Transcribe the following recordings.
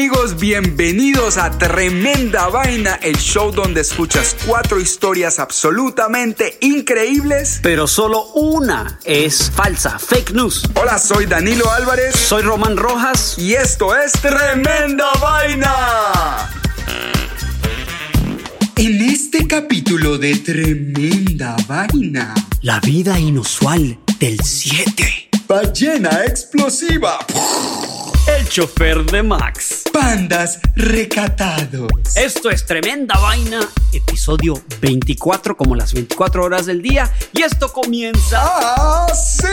Amigos, bienvenidos a Tremenda Vaina, el show donde escuchas cuatro historias absolutamente increíbles. Pero solo una es falsa, fake news. Hola, soy Danilo Álvarez Soy Román Rojas. y esto es Tremenda Vaina. En este capítulo de Tremenda Vaina, La vida inusual del 7. ballena explosiva, El chofer de Max. Pandas recatados. Esto es Tremenda Vaina, episodio 24, como las 24 horas del día. Y esto comienza. ¡Ah, sí!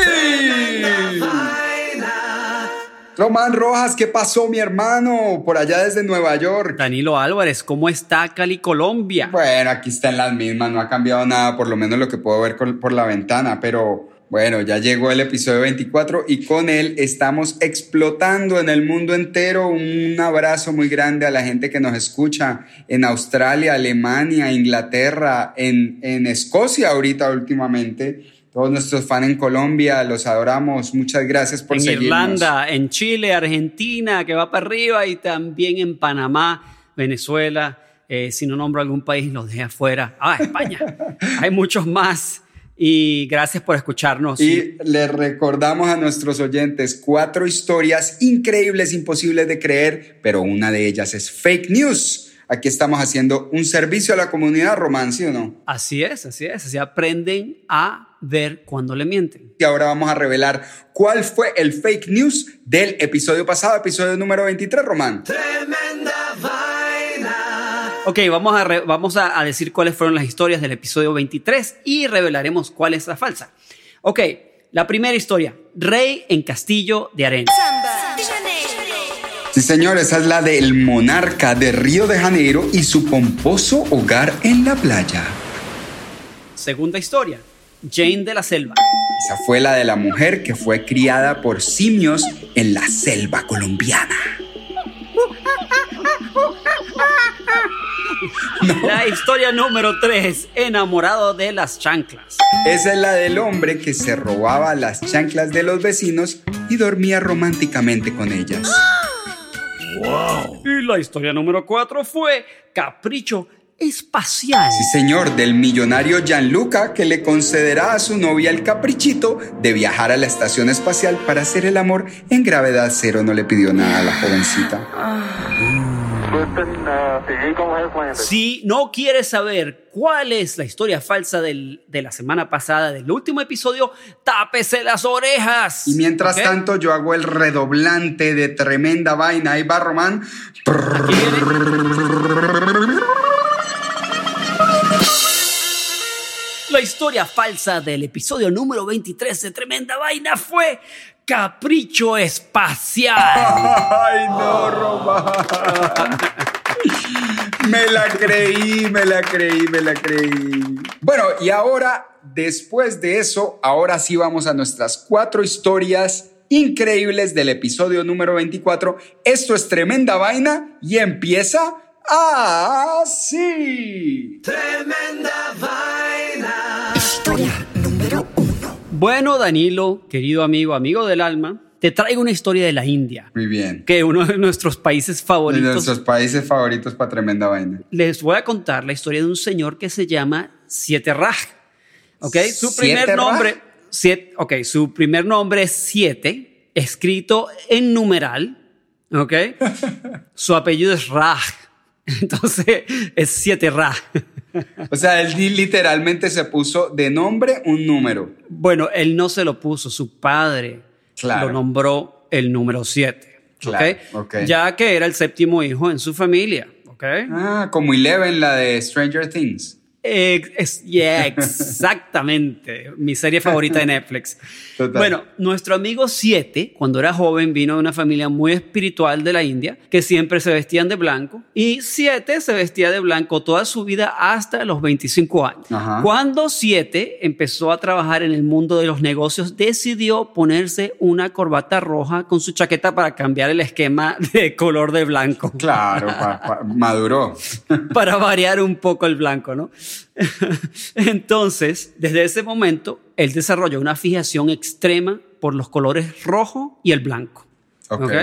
Román Rojas, ¿qué pasó, mi hermano? Por allá desde Nueva York. Danilo Álvarez, ¿cómo está Cali, Colombia? Bueno, aquí están las mismas, no ha cambiado nada, por lo menos lo que puedo ver por la ventana, pero bueno, ya llegó el episodio 24 y con él estamos explotando en el mundo entero. Un abrazo muy grande a la gente que nos escucha en Australia, Alemania, Inglaterra, en, en Escocia ahorita últimamente. Todos nuestros fans en Colombia, los adoramos. Muchas gracias por en seguirnos. Irlanda, en Chile, Argentina, que va para arriba, y también en Panamá, Venezuela. eh, si no nombro algún país, los dejo afuera. Ah, España. Hay muchos más. Y gracias por escucharnos. Y les recordamos a nuestros oyentes cuatro historias increíbles, imposibles de creer, pero una de ellas es fake news. Aquí estamos haciendo un servicio a la comunidad, Román, ¿sí o no? Así es, así es. Así aprenden a ver cuando le mienten. Y ahora vamos a revelar cuál fue el fake news del episodio pasado, episodio número 23, Román. Tremenda. Ok, vamos, a, re- vamos a, a decir cuáles fueron las historias del episodio 23 y revelaremos cuál es la falsa. Ok, la primera historia. Rey en Castillo de Arena. Sí, señor, esa es la del monarca de Río de Janeiro y su pomposo hogar en la playa. Segunda historia. Jane de la Selva. Esa fue la de la mujer que fue criada por simios en la selva colombiana. La historia número 3. Enamorado de las chanclas. Esa es la del hombre que se robaba las chanclas de los vecinos y dormía románticamente con ellas. Y la historia número 4 fue Capricho Espacial. Sí, señor, del millonario Gianluca que le concederá a su novia el caprichito de viajar a la estación espacial para hacer el amor en gravedad cero. No le pidió nada a la jovencita. Si no quieres saber cuál es la historia falsa del- de la semana pasada, del último episodio, tápese las orejas. Y mientras tanto, yo hago el redoblante de tremenda vaina. Ahí va Román. Aquí viene. La historia falsa del episodio número 23 de Tremenda Vaina fue Capricho Espacial. Ay, no, Román. Me la creí, me la creí, me la creí. Bueno, y ahora, después de eso, ahora sí vamos a nuestras cuatro historias increíbles del episodio número 24. Esto es tremenda vaina y empieza así. Tremenda vaina. Historia. Bueno, Danilo, querido amigo, amigo del alma, te traigo una historia de la India, Muy bien. que uno de nuestros países De favoritos. nuestros países favoritos para tremenda vaina. Les voy a contar la historia de un señor que se llama Siete Raj. ¿Ok? Su ¿Siete primer Raj? nombre, siete, ok, su primer nombre es Siete, escrito en numeral. ¿Ok? su apellido es Raj. Entonces es Siete Raj. O sea, él li- literalmente se puso de nombre un número. Bueno, él no se lo puso, su padre Claro. lo nombró el número 7. Claro, ok. Ya que era el séptimo hijo en su familia. ¿ok? Ah, como Eleven, la de Stranger Things. Ex- yeah, exactamente. Mi serie favorita de Netflix. Total. Bueno, nuestro amigo Siete, cuando era joven, vino de una familia muy espiritual de la India, que siempre se vestían de blanco. Y Siete se vestía de blanco toda su vida hasta los 25 años. Ajá. Cuando Siete empezó a trabajar en el mundo de los negocios, decidió ponerse una corbata roja con su chaqueta para cambiar el esquema de color de blanco Claro, pa- pa- maduró. para variar un poco el blanco, ¿no? Entonces, desde ese momento, él desarrolló una fijación extrema por los colores rojo y el blanco. Ok. ¿ok?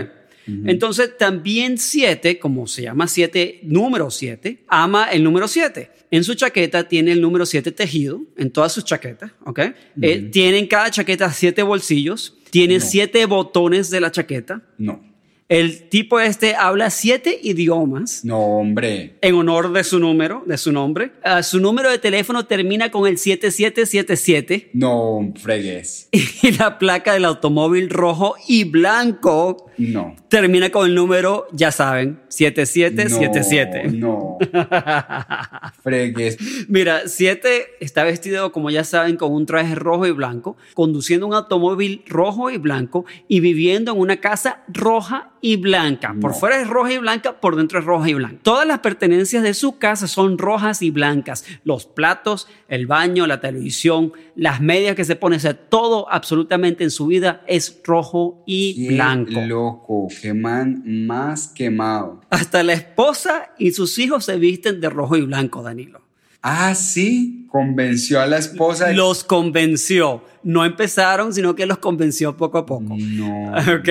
Entonces, también 7, como se llama 7, número 7, ama el número 7. En su chaqueta tiene el número 7 tejido, en todas sus chaquetas, ¿ok? Eh, tiene en cada chaqueta 7 bolsillos, tiene 7 botones de la chaqueta. No. El tipo este habla 7 idiomas No, hombre. en honor de su número, de su nombre. Ah, su número de teléfono termina con el 7777 No fregues. y la placa del automóvil rojo y blanco No. termina con el número, ya saben, 7777. No. no. fregues. Mira, 7 está vestido, como ya saben, con un traje rojo y blanco, conduciendo un automóvil rojo y blanco y viviendo en una casa roja y blanca. Por No. fuera es roja y blanca, por dentro es roja y blanca. Todas las pertenencias de su casa son rojas y blancas. Los platos, el baño, la televisión, las medias que se pone, o sea, todo absolutamente en su vida es rojo y Qué blanco. loco. Qué man más quemado. Hasta la esposa y sus hijos se visten de rojo y blanco, Danilo. Ah, sí. Convenció a la esposa. de- Los convenció. No empezaron, sino que los convenció poco a poco. No. Ok.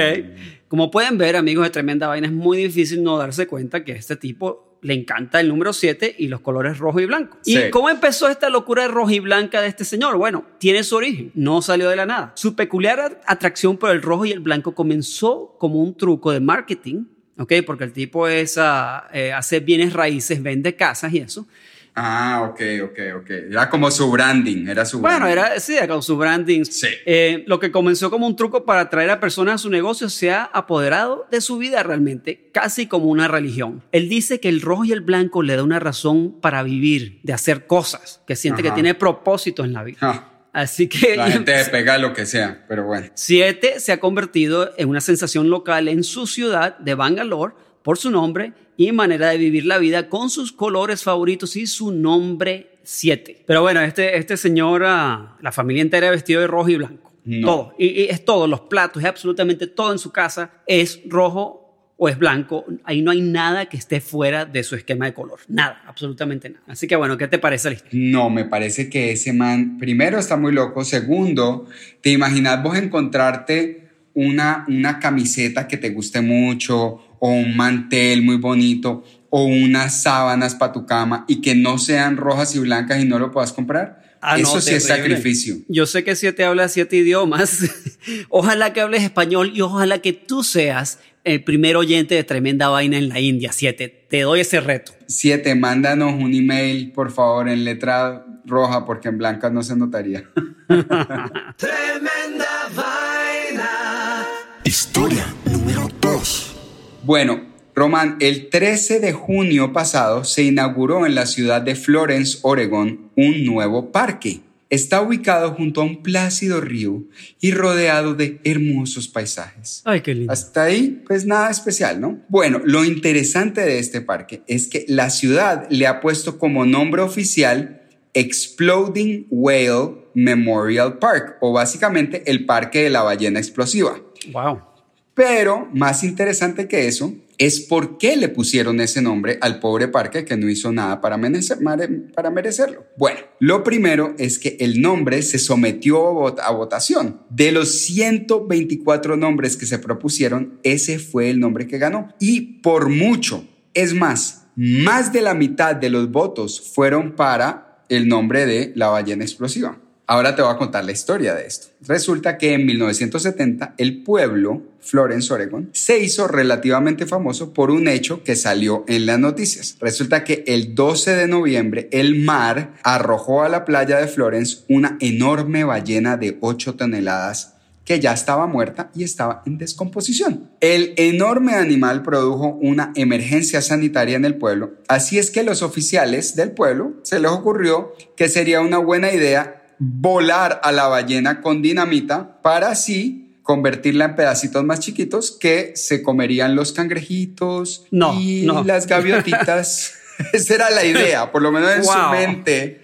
Como pueden ver, amigos de Tremenda Vaina, es muy difícil no darse cuenta que a este tipo le encanta el número 7 y los colores rojo y blanco. Sí. ¿Y cómo empezó esta locura de rojo y blanca de este señor? Bueno, tiene su origen, no salió de la nada. Su peculiar at- atracción por el rojo y el blanco comenzó como un truco de marketing, ¿ok? Porque el tipo es, ah, eh, hace bienes raíces, vende casas y eso. Ah, ok, ok, ok. Era como su branding. Era su Bueno, branding. era sí, con su branding. Sí. Eh, lo que comenzó como un truco para atraer a personas a su negocio se ha apoderado de su vida realmente, casi como una religión. Él dice que el rojo y el blanco le da una razón para vivir, de hacer cosas, que siente que tiene propósito en la vida. Ah, Así que la gente pega lo que sea, pero bueno. Siete se ha convertido en una sensación local en su ciudad de Bangalore por su nombre y manera de vivir la vida con sus colores favoritos y su nombre 7. Pero bueno, este, este señor, ah, la familia entera vestido de rojo y blanco. No. Todo. Y, y es todo, los platos, es absolutamente todo en su casa es rojo o es blanco. Ahí no hay nada que esté fuera de su esquema de color. Nada, absolutamente nada. Así que bueno, ¿qué te parece la? No, me parece que ese man, primero, está muy loco. Segundo, ¿te imaginas vos encontrarte una, una camiseta que te guste mucho o un mantel muy bonito o unas sábanas para tu cama y que no sean rojas y blancas y no lo puedas comprar? Ah, no, Eso sí es sacrificio. Yo sé que siete habla siete idiomas. ojalá que hables español y ojalá que tú seas el primer oyente de Tremenda Vaina en la India, siete. Te doy ese reto. Siete, mándanos un email, por favor, en letra roja, porque en blanca no se notaría. Tremenda vaina. Historia número 2. Bueno, Román, el 13 de junio pasado se inauguró en la ciudad de Florence, Oregón, un nuevo parque. Está ubicado junto a un plácido río y rodeado de hermosos paisajes. Ay, qué lindo. Hasta ahí, pues nada especial, ¿no? Bueno, lo interesante de este parque es que la ciudad le ha puesto como nombre oficial Exploding Whale Memorial Park, o básicamente el Parque de la Ballena Explosiva. Wow. Pero más interesante que eso es por qué le pusieron ese nombre al pobre parque que no hizo nada para, para merecerlo. Bueno, lo primero es que el nombre se sometió a votación. De los 124 nombres que se propusieron, ese fue el nombre que ganó. Y por mucho, es más, más de la mitad de los votos fueron para el nombre de la ballena explosiva. Ahora te voy a contar la historia de esto. Resulta que en 1970 el pueblo, Florence, Oregon, se hizo relativamente famoso por un hecho que salió en las noticias. Resulta que el 12 de noviembre el mar arrojó a la playa de Florence una enorme ballena de 8 toneladas que ya estaba muerta y estaba en descomposición. El enorme animal produjo una emergencia sanitaria en el pueblo, así es que los oficiales del pueblo se les ocurrió que sería una buena idea volar a la ballena con dinamita para así convertirla en pedacitos más chiquitos que se comerían los cangrejitos y las gaviotitas. Esa era la idea, por lo menos en su mente.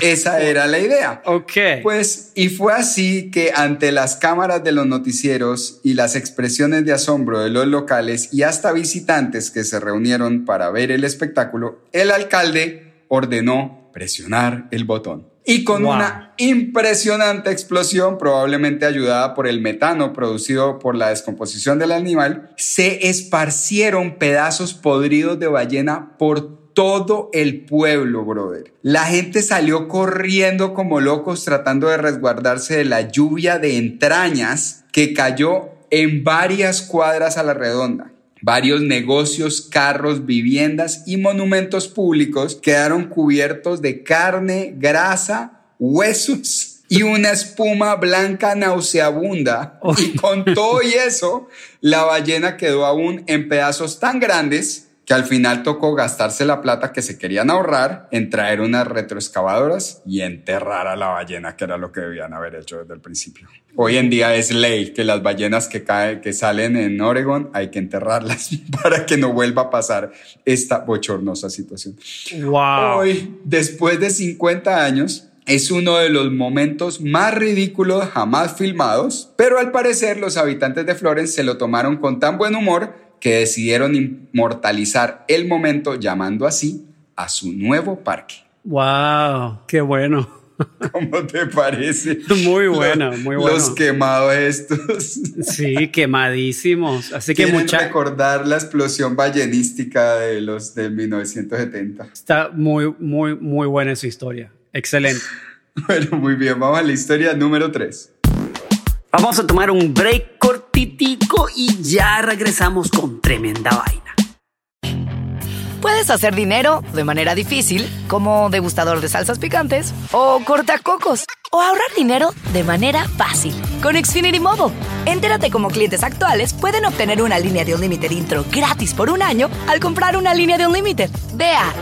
Esa era la idea. Ok. Pues, y fue así que ante las cámaras de los noticieros y las expresiones de asombro de los locales y hasta visitantes que se reunieron para ver el espectáculo, el alcalde ordenó presionar el botón. Y con una impresionante explosión, probablemente ayudada por el metano producido por la descomposición del animal, se esparcieron pedazos podridos de ballena por todo el pueblo, brother. La gente salió corriendo como locos tratando de resguardarse de la lluvia de entrañas que cayó en varias cuadras a la redonda. Varios negocios, carros, viviendas y monumentos públicos quedaron cubiertos de carne, grasa, huesos y una espuma blanca nauseabunda. Y con todo y eso, la ballena quedó aún en pedazos tan grandes que al final tocó gastarse la plata que se querían ahorrar en traer unas retroexcavadoras y enterrar a la ballena, que era lo que debían haber hecho desde el principio. Hoy en día es ley que las ballenas que caen, que salen en Oregon, hay que enterrarlas para que no vuelva a pasar esta bochornosa situación. Wow. Hoy, después de 50 años, es uno de los momentos más ridículos jamás filmados, pero al parecer los habitantes de Florence se lo tomaron con tan buen humor que decidieron inmortalizar el momento llamando así a su nuevo parque. ¡Wow! ¡Qué bueno! ¿Cómo te parece? Muy bueno, muy bueno. Los quemados estos. Sí, quemadísimos. Así que mucha... recordar la explosión ballenística de los de 1970. Está muy, muy, muy buena su historia. Excelente. Bueno, muy bien. Vamos a la historia número 3. Vamos a tomar un break y ya regresamos con tremenda vaina. Puedes hacer dinero de manera difícil, como degustador de salsas picantes, o cortacocos, o ahorrar dinero de manera fácil con Xfinity Mobile. Entérate cómo clientes actuales pueden obtener una línea de Unlimited intro gratis por un año al comprar una línea de Unlimited. Ve a.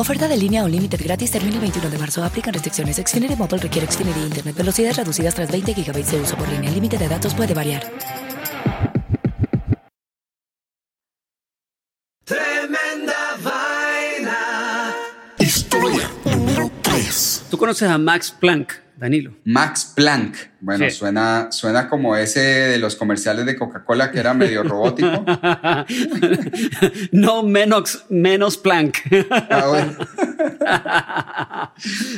Oferta de línea o límite gratis termina el 21 de marzo. Aplican restricciones. Xfinity Mobile requiere Xfinity Internet. Velocidades reducidas tras 20 GB de uso por línea. El límite de datos puede variar. Tremenda vaina. Historia número 3. ¿Tú conoces a Max Planck, Danilo? Max Planck. Bueno, Sí. suena, suena como ese de los comerciales de Coca-Cola que era medio robótico. no, menos, menos Planck. Ah, bueno.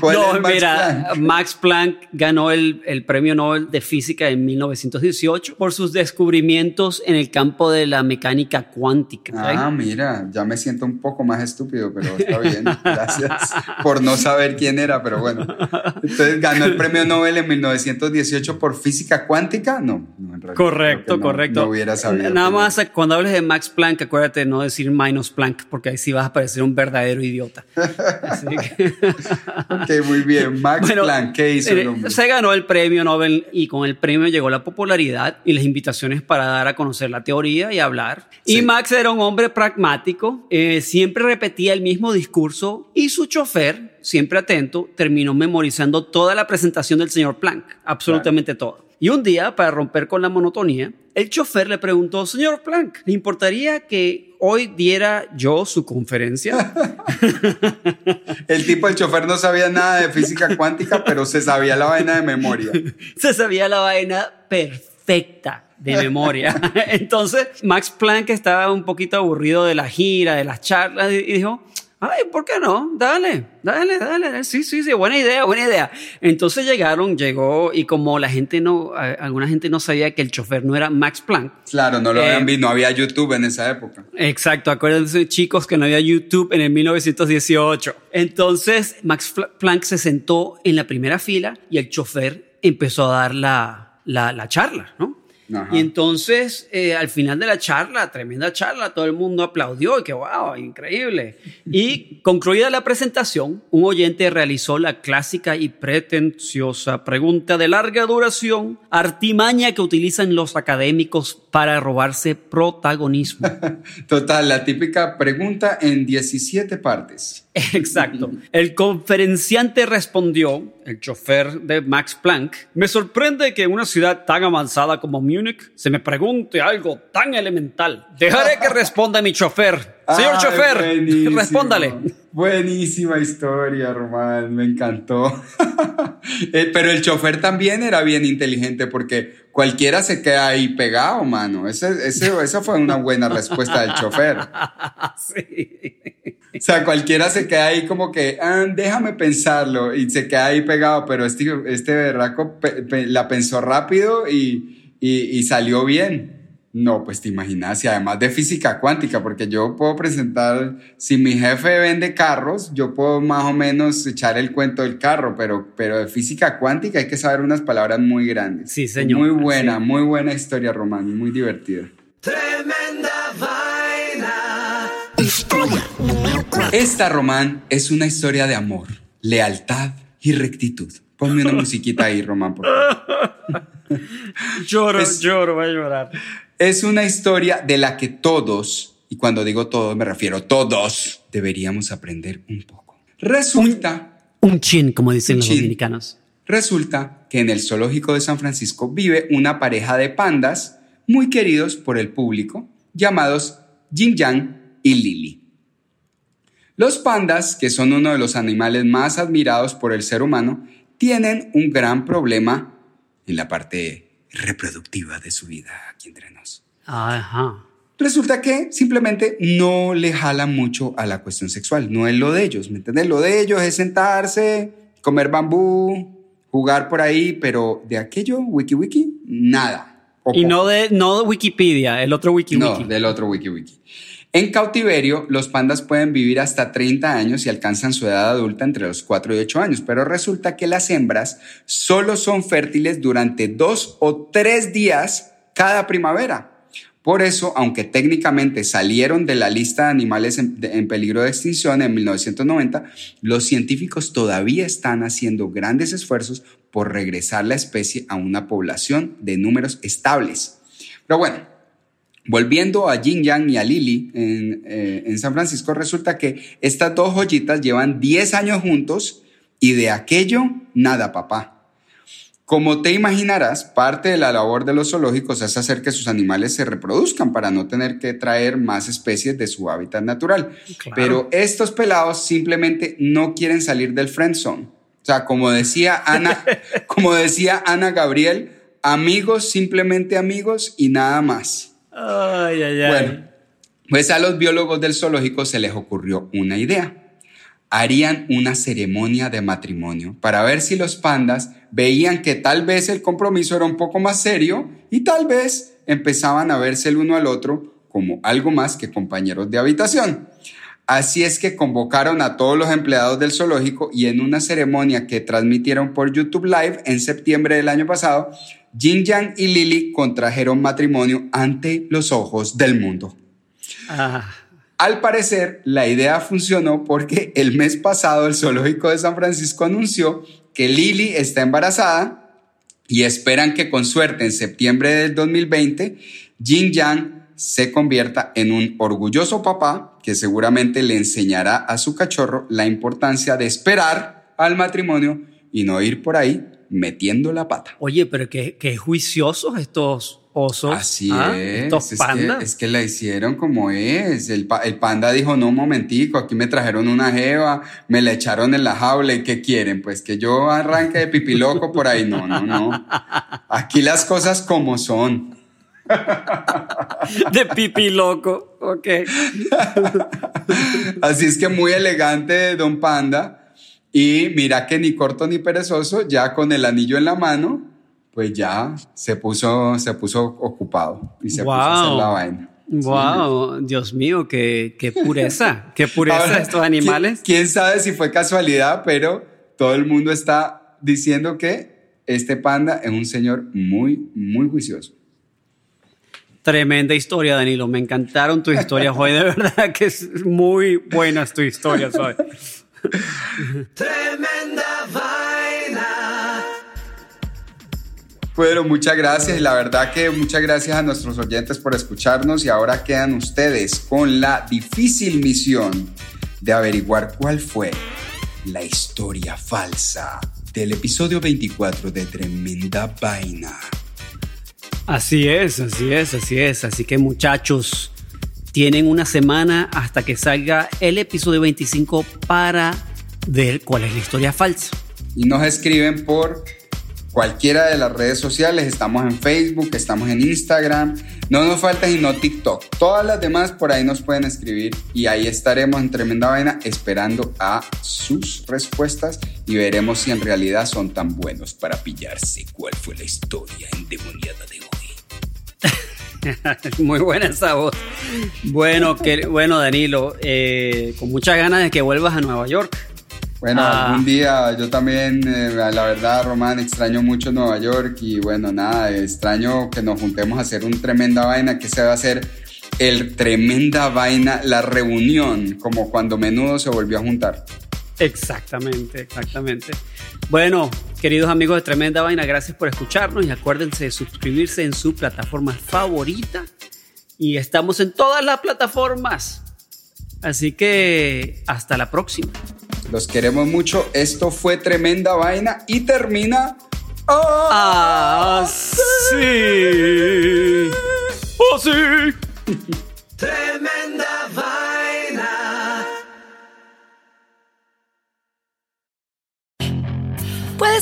¿Cuál no, es Max mira, Planck? Max Planck ganó el, el Premio Nobel de Física en 1918 por sus descubrimientos en el campo de la mecánica cuántica. ¿sabes? Ah, mira, ya me siento un poco más estúpido, pero está bien. Gracias por no saber quién era, pero bueno. Entonces ganó el premio Nobel en 1918 por física cuántica. No, no en realidad, Correcto, no- correcto. No hubiera sabido. Nada más cuando hables de Max Planck, acuérdate de no decir minus Planck, porque ahí sí vas a parecer un verdadero idiota. Así que-. Ok, muy bien. Max Bueno, Planck, ¿qué hizo eh, el hombre? Se ganó el premio Nobel y con el premio llegó la popularidad y las invitaciones para dar a conocer la teoría y hablar. Sí. Y Max era un hombre pragmático, eh, siempre repetía el mismo discurso y su chofer, siempre atento, terminó memorizando toda la presentación del señor Planck, absolutamente todo. Y un día, para romper con la monotonía, el chofer le preguntó, señor Planck, ¿le importaría que hoy diera yo su conferencia? El tipo, el chofer, no sabía nada de física cuántica, pero se sabía la vaina de memoria. se sabía la vaina perfecta. de memoria. Entonces, Max Planck estaba un poquito aburrido de la gira, de las charlas, y dijo, ay, ¿por qué no? Dale, dale, dale. Sí, sí, sí, buena idea, buena idea. Entonces llegaron, llegó, y como la gente no, alguna gente no sabía que el chofer no era Max Planck. Claro, no lo Eh, habían visto, no había YouTube en esa época. Exacto, acuérdense chicos que no había YouTube en el 1918. Entonces Max Planck se sentó en la primera fila y el chofer empezó a dar la, la, la charla, ¿no? Ajá. Y entonces eh, al final de la charla, tremenda charla, todo el mundo aplaudió y que wow, increíble. Y concluida la presentación, un oyente realizó la clásica y pretenciosa pregunta de larga duración, artimaña que utilizan los académicos para robarse protagonismo. Total, la típica pregunta en 17 partes. Exacto. El conferenciante respondió, el chofer de Max Planck, me sorprende que en una ciudad tan avanzada como Múnich se me pregunte algo tan elemental. Dejaré que responda mi chofer. Señor Ay, chofer, buenísimo. respóndale. Buenísima historia, Román, me encantó. Eh, Pero el chofer también era bien inteligente porque cualquiera se queda ahí pegado, mano. Ese, ese- esa fue una buena respuesta del chofer. Sí. O sea, cualquiera se queda ahí como que, "Ah, déjame pensarlo, y se queda ahí pegado, pero este, este berraco pe- pe- la pensó rápido y, y- y salió bien. No, pues te imaginas, y además de física cuántica, porque yo puedo presentar, si mi jefe vende carros, yo puedo más o menos echar el cuento del carro, pero, pero de física cuántica hay que saber unas palabras muy grandes. Sí, señor. Muy buena, Sí. muy buena historia, Román, muy divertida. Tremenda vaina. Historia número 4. Esta, Román, es una historia de amor, lealtad y rectitud. Ponme una musiquita ahí, Román, por favor. Lloro, Es- lloro, voy a llorar. Es una historia de la que todos, y cuando digo todos me refiero a todos, deberíamos aprender un poco. Resulta, Un chin, como dicen los chin. dominicanos. resulta que en el zoológico de San Francisco vive una pareja de pandas muy queridos por el público, llamados Jin Yang y Lily. Los pandas, que son uno de los animales más admirados por el ser humano, tienen un gran problema en la parte reproductiva de su vida aquí entre nos. Ajá. Resulta que simplemente no le jala mucho a la cuestión sexual, no es lo de ellos, ¿me entiendes? Lo de ellos es sentarse, comer bambú, jugar por ahí, pero de aquello, wiki wiki, nada. Y no de, no de Wikipedia, el otro Wiki No, Wiki. del otro wiki wiki. En cautiverio, los pandas pueden vivir hasta 30 años y alcanzan su edad adulta entre los 4 y 8 años, pero resulta que las hembras solo son fértiles durante dos o tres días cada primavera. Por eso, aunque técnicamente salieron de la lista de animales en, en peligro de extinción en 1990, los científicos todavía están haciendo grandes esfuerzos por regresar la especie a una población de números estables. Pero bueno, Volviendo a Jin Yang y a Lily en, eh, en San Francisco, resulta que estas dos joyitas llevan 10 años juntos y de aquello nada, papá. Como te imaginarás, parte de la labor de los zoológicos es hacer que sus animales se reproduzcan para no tener que traer más especies de su hábitat natural. Claro. Pero estos pelados simplemente no quieren salir del friend zone. O sea, como decía Ana, como decía Ana Gabriel, amigos, simplemente amigos y nada más. Ay, ay, ay. Bueno, pues a los biólogos del zoológico se les ocurrió una idea. Harían una ceremonia de matrimonio para ver si los pandas veían que tal vez el compromiso era un poco más serio y tal vez empezaban a verse el uno al otro como algo más que compañeros de habitación. Así es que convocaron a todos los empleados del zoológico y en una ceremonia que transmitieron por YouTube Live en septiembre del año pasado, Jin Yang y Lily contrajeron matrimonio ante los ojos del mundo. Ah, Al parecer, la idea funcionó porque el mes pasado el zoológico de San Francisco anunció que Lily está embarazada y esperan que con suerte en septiembre del 2020 Jin Yang se convierta en un orgulloso papá que seguramente le enseñará a su cachorro la importancia de esperar al matrimonio y no ir por ahí metiendo la pata. oye, pero qué, qué juiciosos estos osos. Así ¿ah? es. Estos es, pandas. que, es que la hicieron como es. El, el panda dijo, no, un momentico, aquí me trajeron una jeva, me la echaron en la jaula y ¿qué quieren? Pues que yo arranque de pipiloco por ahí. No, no, no. Aquí las cosas como son. de pipí loco. Ok. Así es que muy elegante, don Panda. Y mira que ni corto ni perezoso, ya con el anillo en la mano, pues ya se puso, se puso ocupado y se puso a hacer la vaina. Wow, Dios mío, qué, qué pureza, qué pureza Ahora, estos animales. ¿quién, quién sabe si fue casualidad, pero todo el mundo está diciendo que este panda es un señor muy, muy juicioso. Tremenda historia, Danilo. Me encantaron tus historias hoy. De verdad que es muy buenas tus historias hoy. Tremenda vaina. Bueno, muchas gracias y la verdad que muchas gracias a nuestros oyentes por escucharnos y ahora quedan ustedes con la difícil misión de averiguar cuál fue la historia falsa del episodio 24 de Tremenda Vaina. Así es, así es, así es. Así que muchachos, tienen una semana hasta que salga el episodio 25 para ver cuál es la historia falsa. Y nos escriben por cualquiera de las redes sociales. Estamos en Facebook, estamos en Instagram. No nos falta sino TikTok. Todas las demás por ahí nos pueden escribir y ahí estaremos en Tremenda Vaina esperando a sus respuestas y veremos si en realidad son tan buenos para pillarse cuál fue la historia endemoniada de hoy. Muy buena esa voz. Bueno, que, bueno Danilo, eh, con muchas ganas de que vuelvas a Nueva York. Bueno, Ah. algún día yo también, eh, la verdad, Román, extraño mucho Nueva York y bueno, nada, extraño que nos juntemos a hacer un tremenda vaina que se va a hacer el tremenda vaina, la reunión, como cuando menudo se volvió a juntar. Exactamente, exactamente. Bueno, queridos amigos de Tremenda Vaina, gracias por escucharnos y acuérdense de suscribirse en su plataforma favorita. Y estamos en todas las plataformas. Así que hasta la próxima. Los queremos mucho, esto fue tremenda vaina y termina... ¡Ah! Ah,